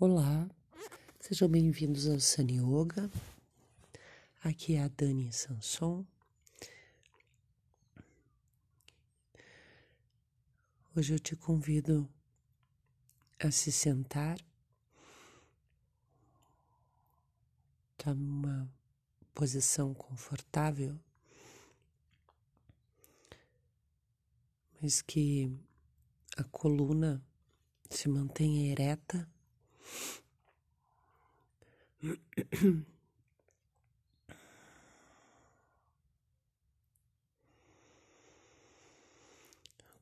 Olá, sejam bem-vindos ao Sun Yoga. Aqui é a Dani Sanson. Hoje eu te convido a se sentar, tá numa posição confortável, mas que a coluna se mantenha ereta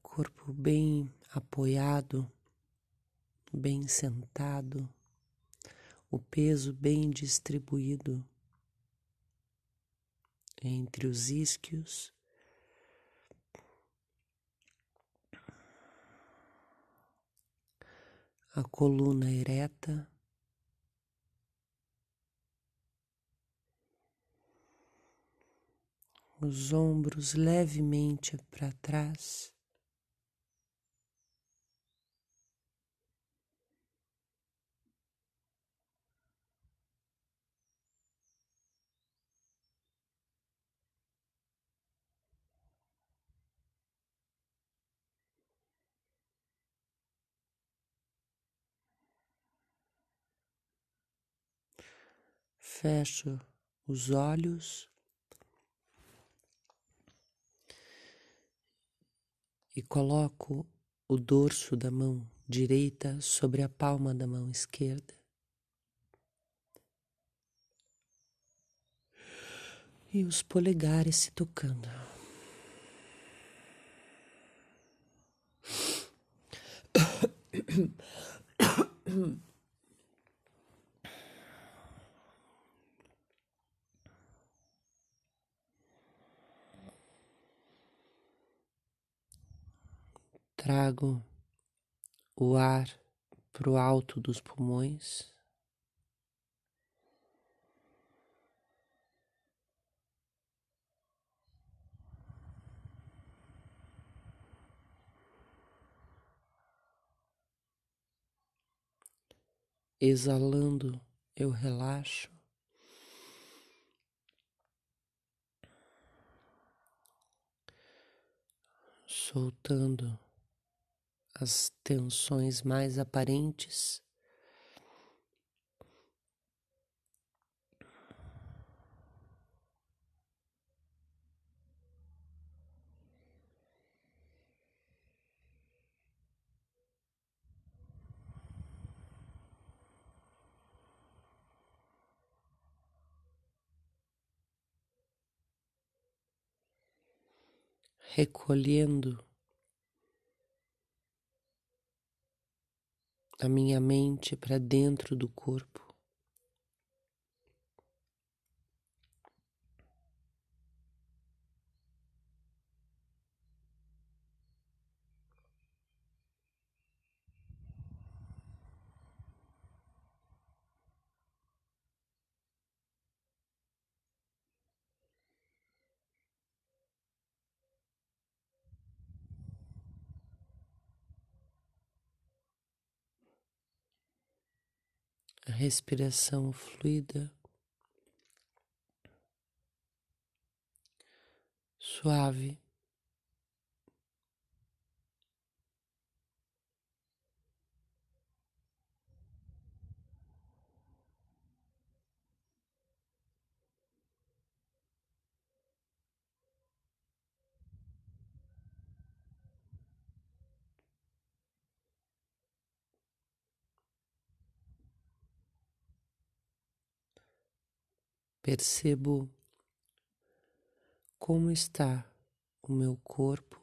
Corpo bem apoiado, bem sentado, o peso bem distribuído entre os isquios a coluna ereta, os ombros levemente para trás. Fecho os olhos e coloco o dorso da mão direita sobre a palma da mão esquerda. E os polegares se tocando. Trago o ar para o alto dos pulmões. Exalando, eu relaxo. Soltando as tensões mais aparentes. recolhendo a minha mente para dentro do corpo. Respiração fluida, suave. Percebo como está o meu corpo.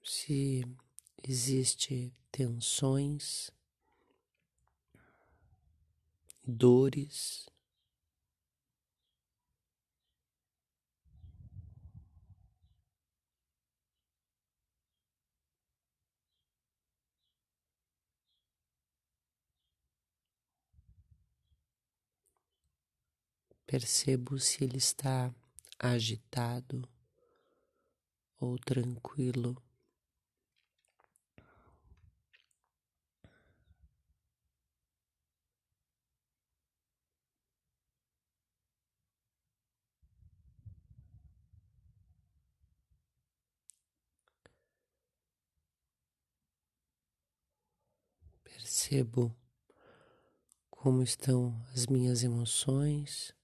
Se existe tensões, dores, Percebo se ele está agitado ou tranquilo. Percebo como estão as minhas emoções.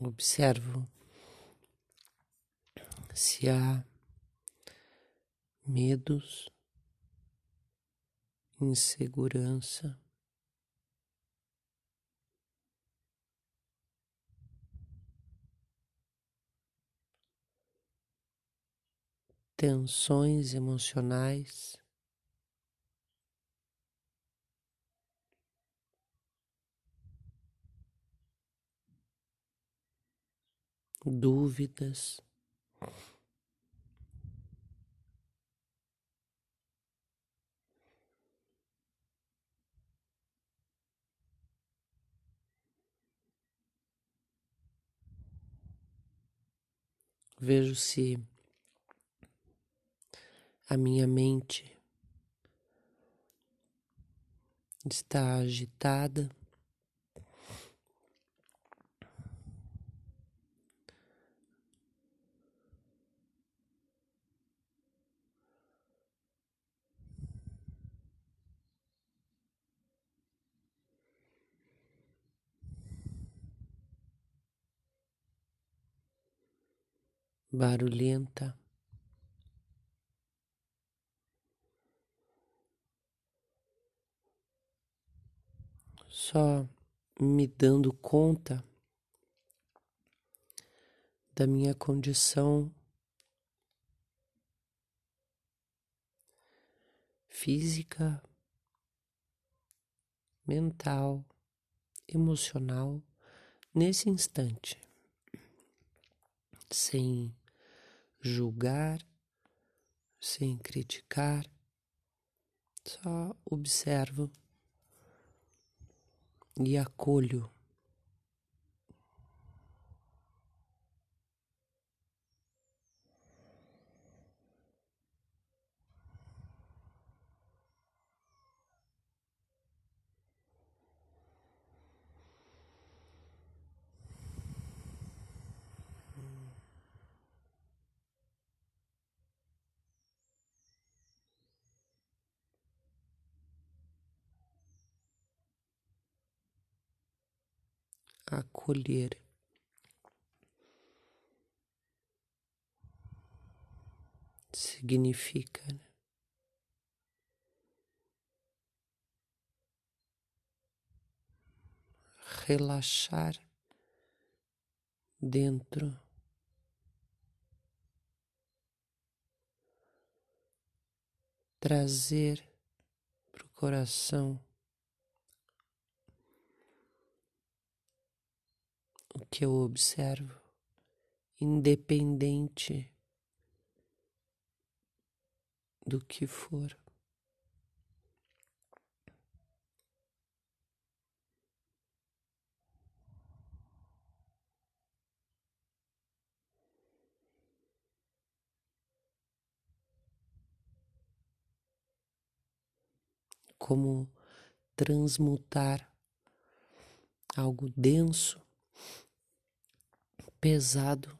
Observo se há medos, insegurança, tensões emocionais. Dúvidas. Vejo se a minha mente está agitada. Barulhenta. Só me dando conta da minha condição física, mental, emocional nesse instante, sem julgar, sem criticar, só observo e acolho. Acolher. Significa né? relaxar dentro trazer para o coração o que eu observo, independente do que for. Como transmutar algo denso pesado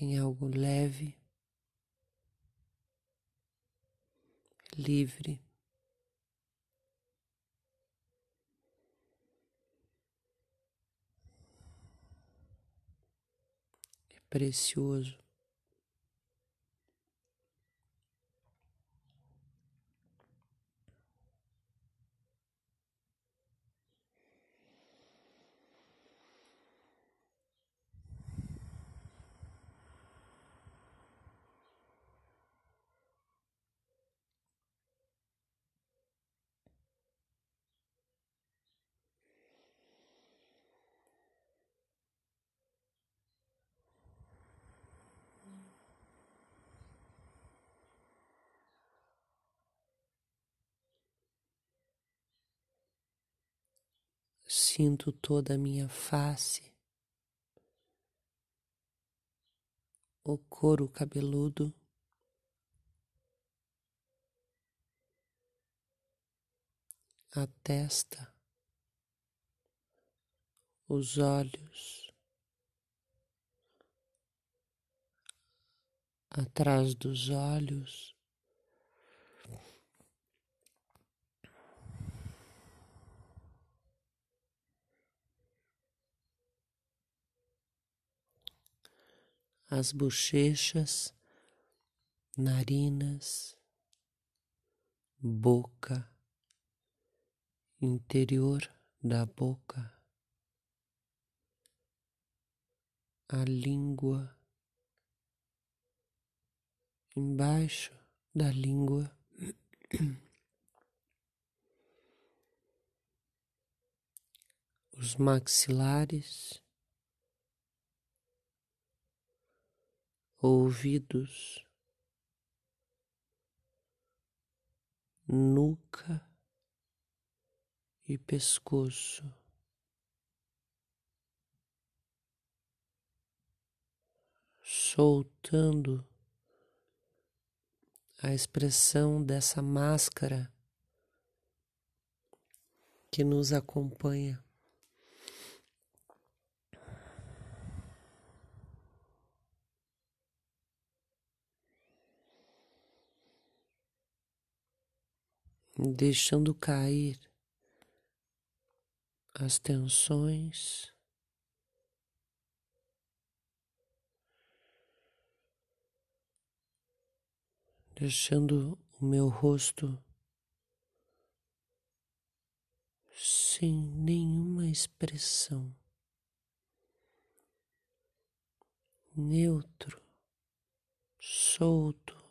em algo leve, livre. e Precioso. Sinto toda a minha face, o couro cabeludo. A testa, os olhos, atrás dos olhos, as bochechas, narinas, boca, interior da boca, a língua, embaixo da língua. Os maxilares, ouvidos, nuca e pescoço. Soltando a expressão dessa máscara que nos acompanha. Deixando cair as tensões. Deixando o meu rosto sem nenhuma expressão, neutro, solto.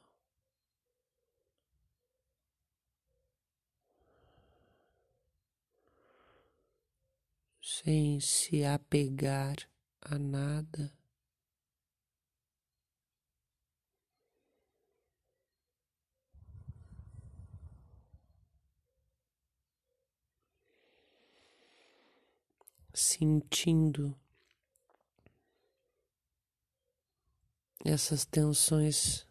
Sem se apegar a nada. Sentindo essas tensões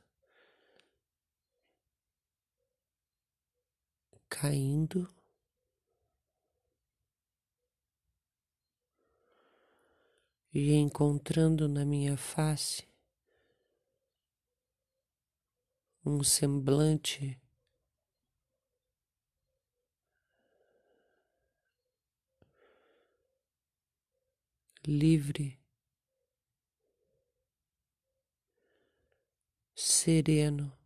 caindo. E encontrando na minha face um semblante livre, sereno.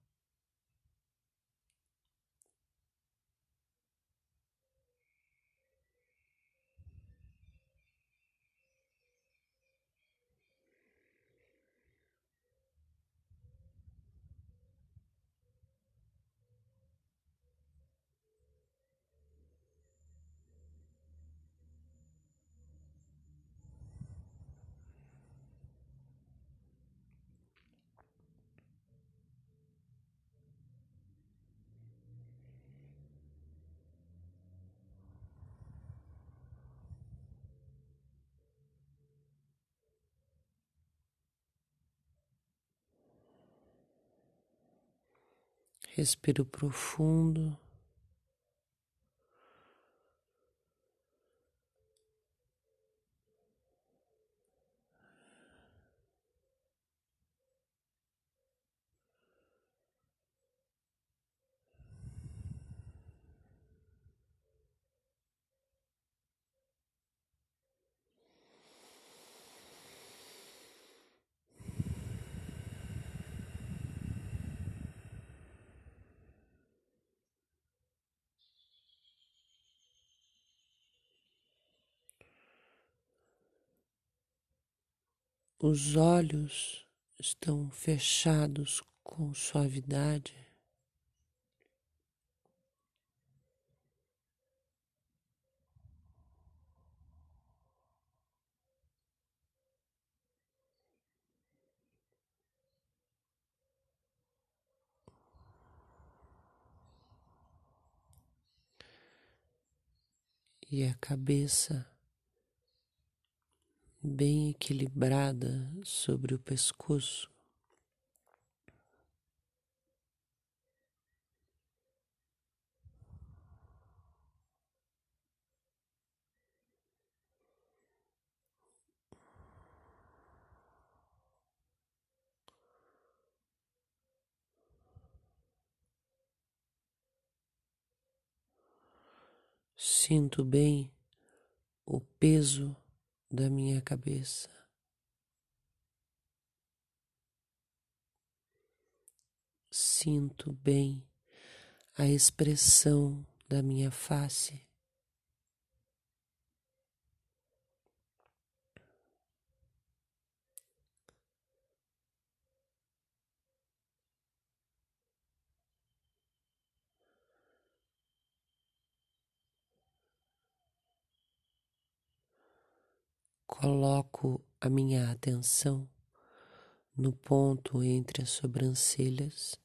Respiro profundo. Os olhos estão fechados com suavidade. E a cabeça bem equilibrada sobre o pescoço. Sinto bem o peso da minha cabeça. Sinto bem a expressão da minha face. Coloco a minha atenção no ponto entre as sobrancelhas.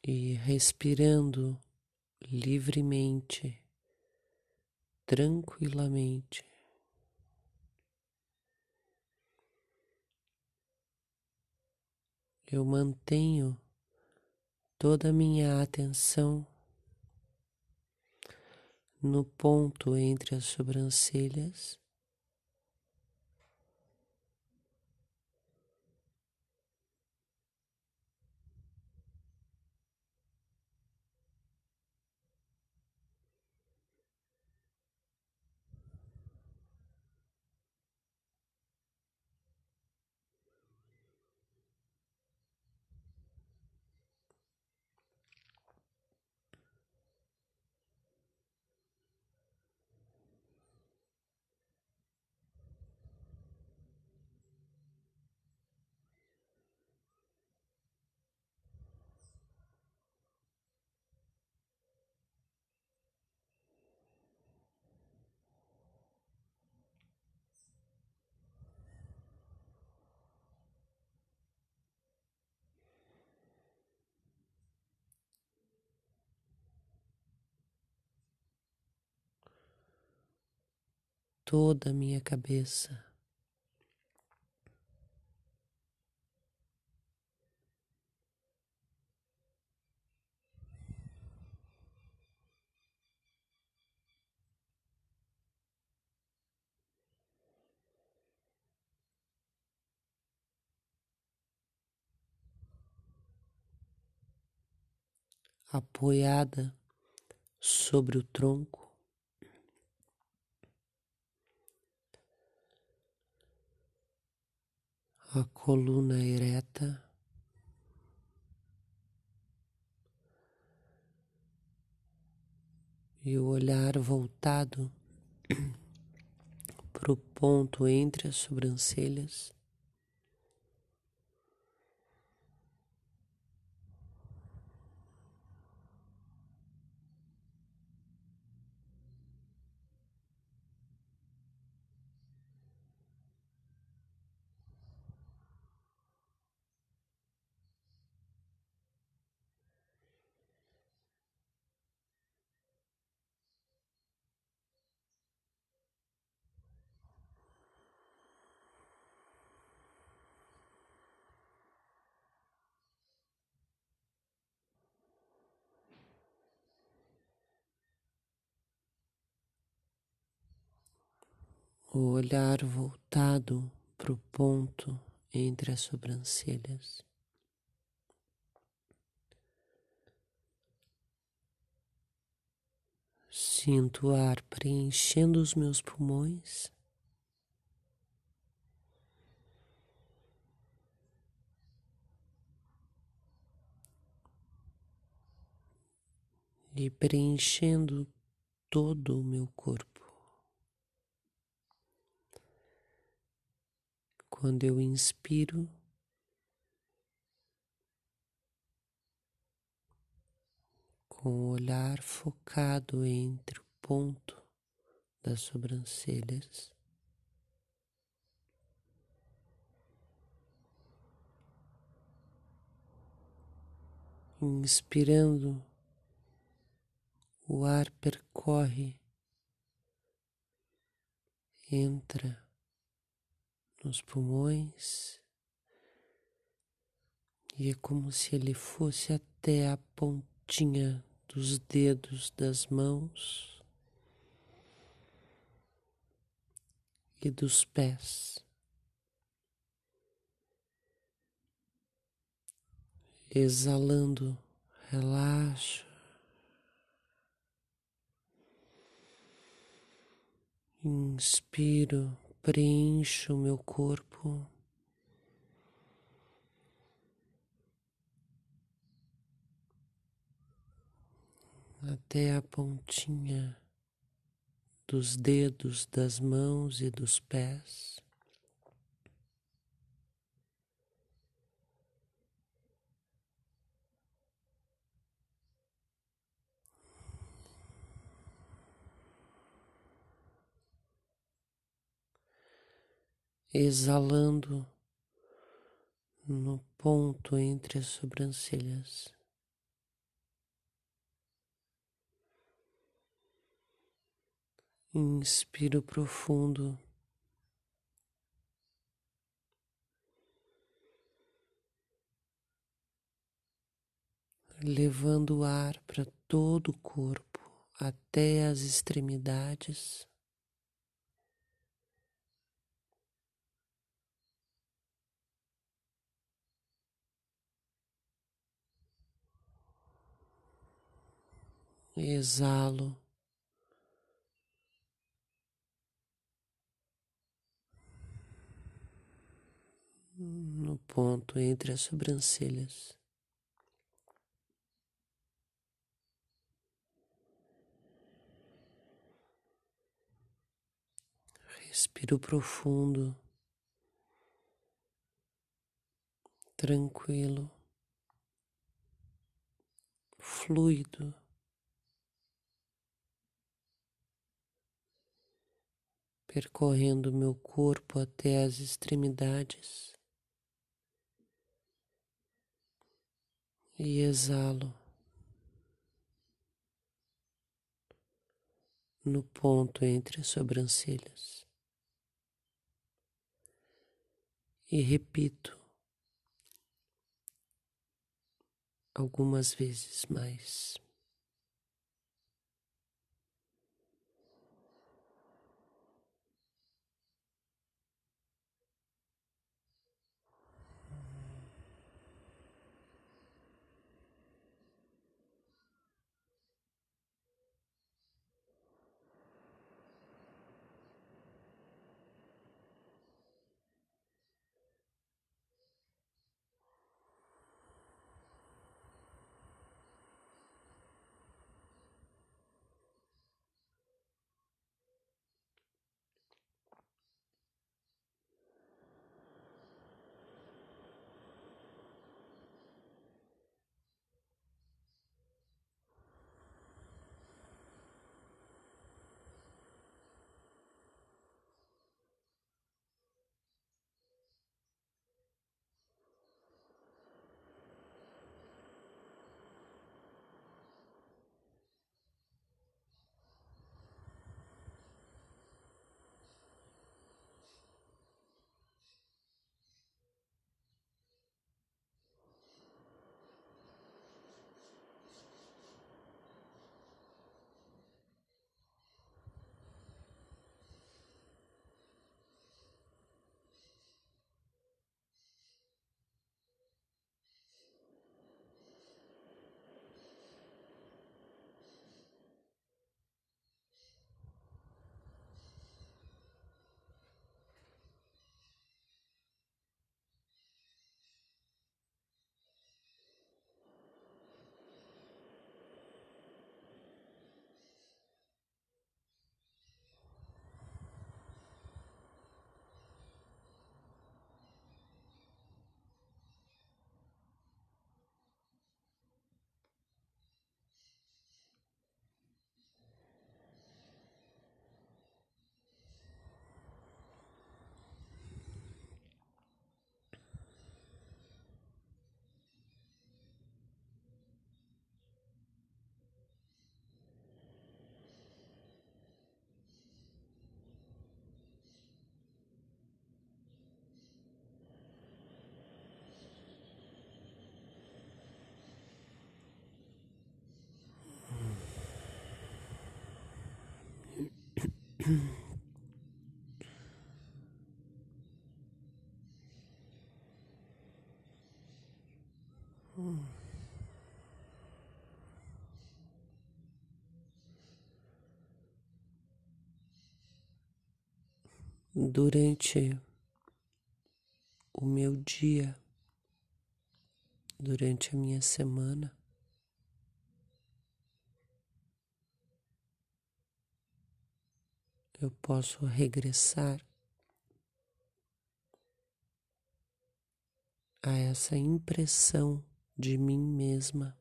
E respirando livremente, tranquilamente. Eu mantenho toda a minha atenção no ponto entre as sobrancelhas. Toda a minha cabeça. apoiada sobre o tronco. A coluna ereta. E o olhar voltado para o ponto entre as sobrancelhas. O olhar voltado para o ponto entre as sobrancelhas. Sinto o ar preenchendo os meus pulmões. E preenchendo todo o meu corpo. Quando eu inspiro, com o olhar focado entre o ponto das sobrancelhas. Inspirando, o ar percorre, entra nos pulmões e é como se ele fosse até a pontinha dos dedos das mãos e dos pés. Exalando, relaxa. Inspiro, preencho o meu corpo. até a pontinha dos dedos das mãos e dos pés. Exalando no ponto entre as sobrancelhas. Inspiro profundo. Levando o ar para todo o corpo, até as extremidades. Exalo. no ponto entre as sobrancelhas. Respiro profundo, tranquilo, fluido. Percorrendo meu corpo até as extremidades. e exalo no ponto entre as sobrancelhas e repito algumas vezes mais. Durante o meu dia, durante a minha semana, eu posso regressar a essa impressão de mim mesma.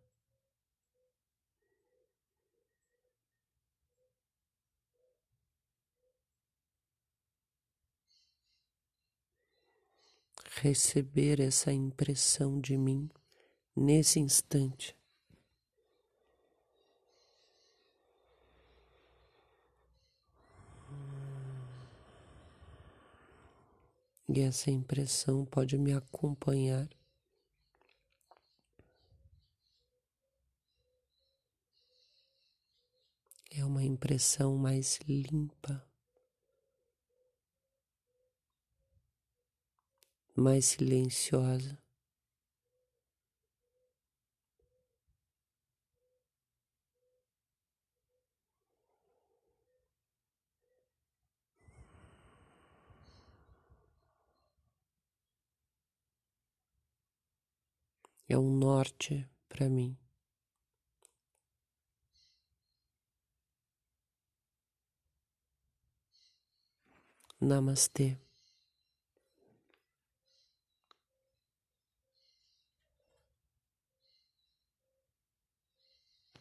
Receber essa impressão de mim nesse instante. E essa impressão pode me acompanhar é uma impressão mais limpa, mais silenciosa. É um norte para mim. Namastê.